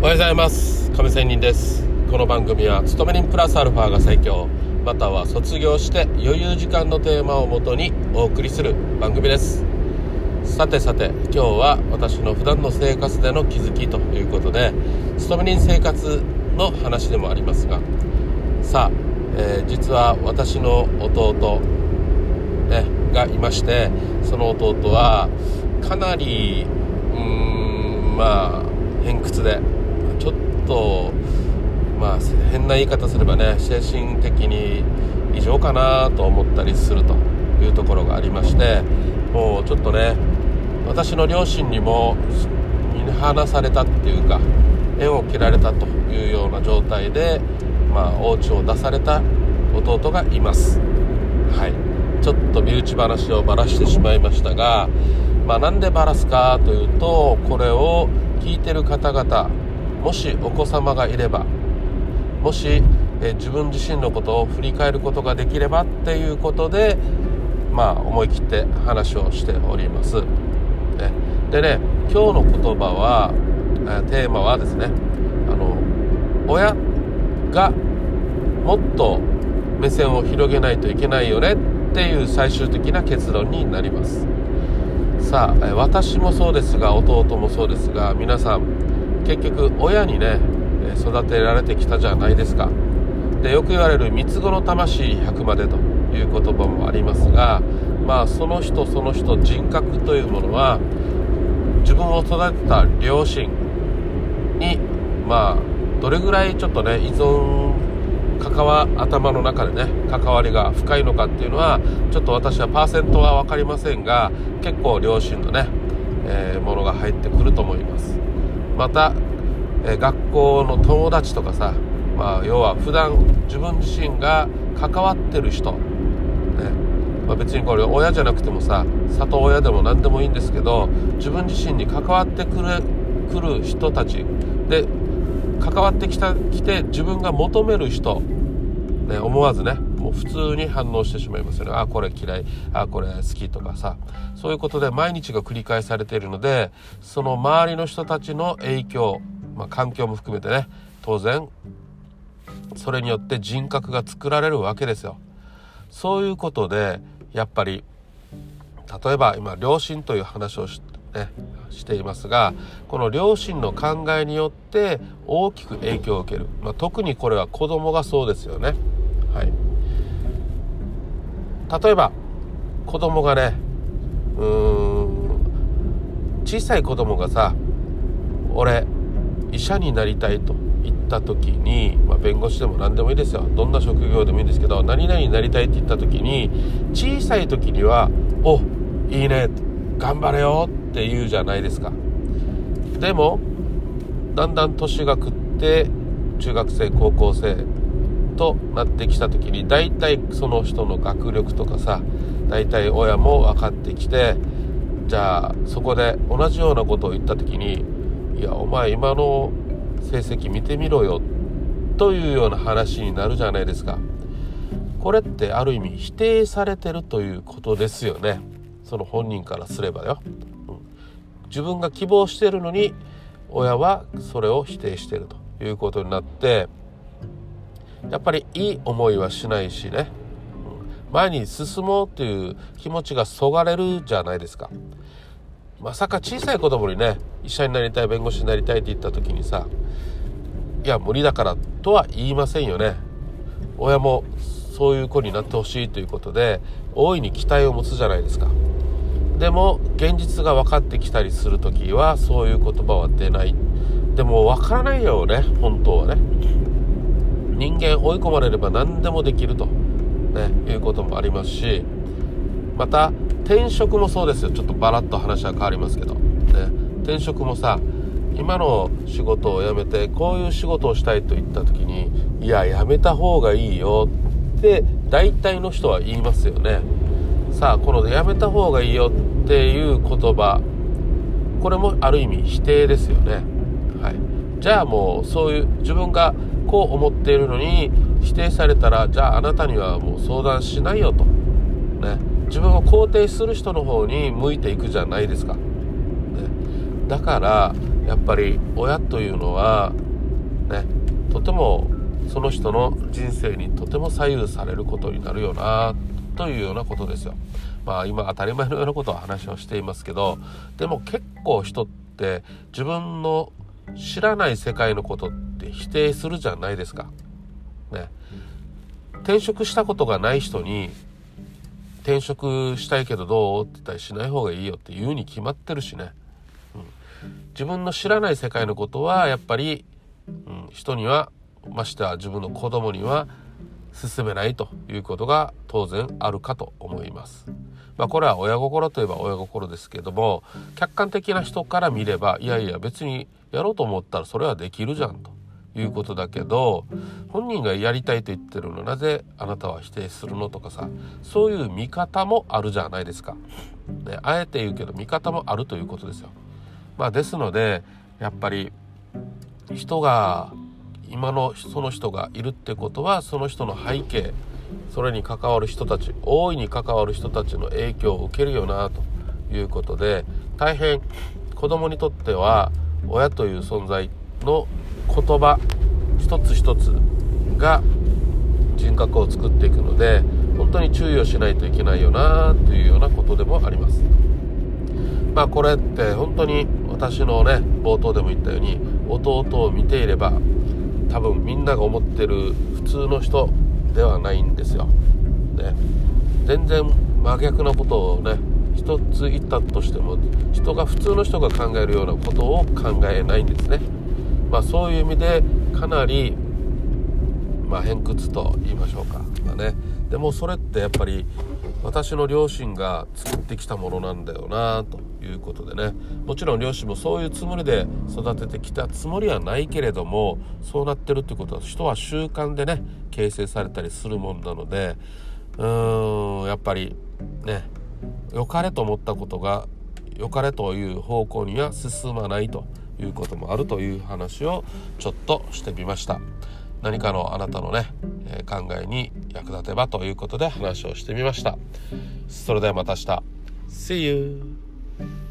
おはようございます。亀仙人です。この番組は勤め人プラスアルファが最強。または卒業して余裕時間のテーマをもとにお送りする番組です。さてさて今日は私の普段の生活での気づきということで勤め人生活の話でもありますがさあ、えー、実は私の弟、ね、がいましてその弟はかなりうーんまあ偏屈でちょっとまあ変な言い方すればね精神的に異常かなと思ったりするというところがありましてもうちょっとね私の両親にも見放されたっていうか縁を切られたというような状態でまあお家を出された弟がいます。はい。ちょっと身内話をばらしてしまいましたがまあなんでばらすかというとこれを聞いてる方々もしお子様がいればもしえ自分自身のことを振り返ることができればっていうことでまあ思い切って話をしております。ね、でね今日の言葉はえテーマはですねあの親がもっと目線を広げないといけないよねっていう最終的な結論になりますさあ私もそうですが弟もそうですが皆さん結局親にね育てられてきたじゃないですか。でよく言われる三つ子の魂100までという言葉もありますがまあその人その人人格というものは自分を育てた両親にまあどれぐらいちょっとね依存関わ頭の中でね関わりが深いのかっていうのはちょっと私はパーセントは分かりませんが結構両親のね、えー、ものが入ってくると思います。また、え学校の友達とかさ、まあ、要は普段自分自身が関わってる人、ね。まあ、別にこれ親じゃなくてもさ里親でも何でもいいんですけど自分自身に関わってくるくる人たち。で関わってきた来て自分が求める人、ね、思わずね。もう普通に反応してしまいますよね。あこれ嫌い。あこれ好きとかさ。そういうことで毎日が繰り返されているのでその周りの人たちの影響、まあ、環境も含めてね。当然それによって人格が作られるわけですよ。そういうことでやっぱり例えば今両親という話をし,、ね、していますがこの両親の考えによって大きく影響を受ける、まあ、特にこれは子供がそうですよね。はい、例えば子供がねうーん小さい子供がさ「俺医者になりたい」と言った時に、まあ、弁護士でも何でもいいですよ。どんな職業でもいいんですけど何々になりたいって言った時に小さい時には「おいいね頑張れよ」って言うじゃないですか。でもだんだん年が食って中学生高校生となってきた時に大体その人の学力とかさ大体親も分かってきてじゃあそこで同じようなことを言った時に「いやお前今の成績見てみろよ」というような話になるじゃないですか。これってある意味否定されてるということですよね。その本人からすればよ、うん、自分が希望してるのに親はそれを否定してるということになってやっぱりいい思いはしないしね、前に進もうという気持ちがそがれるじゃないですか。まさか小さい子供にね、医者になりたい、弁護士になりたいって言った時にさ、いや、無理だからとは言いませんよね。親もそういう子になってほしいということで、大いに期待を持つじゃないですか。でも、現実が分かってきたりする時は、そういう言葉は出ない。でも、分からないよね、本当はね。人間追い込まれれば何でもできると、ね、いうこともありますしまた転職もそうですよ。ちょっとバラッと話は変わりますけど、ね、転職もさ今の仕事を辞めてこういう仕事をしたいと言った時にいや辞めた方がいいよって大体の人は言いますよね。さあこの辞めた方がいいよっていう言葉これもある意味否定ですよね。はい。じゃあもうそういう自分がこう思っているのに否定されたらじゃああなたにはもう相談しないよと、ね、自分を肯定する人の方に向いていくじゃないですか、ね、だからやっぱり親というのはね。とてもその人の人生にとても左右されることになるよなというようなことですよ。まあ今当たり前のようなことを話をしていますけどでも結構人って自分の知らない世界のことって否定するじゃないですか。ね。転職したことがない人に転職したいけどどうって言ったらしない方がいいよって言うに決まってるしね。うん、自分の知らない世界のことはやっぱり、うん、人にはましては自分の子供には進めないということが当然あるかと思います。まあこれは親心といえば親心ですけども客観的な人から見ればいやいや別にやろうと思ったらそれはできるじゃんということだけど本人がやりたいと言ってるのなぜあなたは否定するのとかさそういう見方もあるじゃないですか。ね、あえて言うけど見方もあるということですよ。まあ、ですのでやっぱり人が今のその人がいるってことはその人の背景それに関わる人たち大いに関わる人たちの影響を受けるよなということで大変子供にとっては親という存在の言葉一つ一つが人格を作っていくので本当に注意をしないといけないよなというようなことでもあります。まあこれって本当に私のね冒頭でも言ったように弟を見ていれば多分みんなが思ってる普通の人ではないんですよ。ね、全然真逆なことをね一つ言ったとしても人が普通の人が考えるようなことを考えないんですね。まあ、そういう意味でかなり、まあ、偏屈と言いましょうか、まあね、でもそれってやっぱり私の両親が作ってきたものなんだよなということでね。もちろん両親もそういうつもりで育ててきたつもりはないけれどもそうなってるってことは人は習慣でね形成されたりするもんなのでうーんやっぱりね良かれと思ったことが良かれという方向には進まないと。いうこともあるという話をちょっとしてみました。何かのあなたのね、えー、考えに役立てばということで話をしてみました。それではまた明日。See you!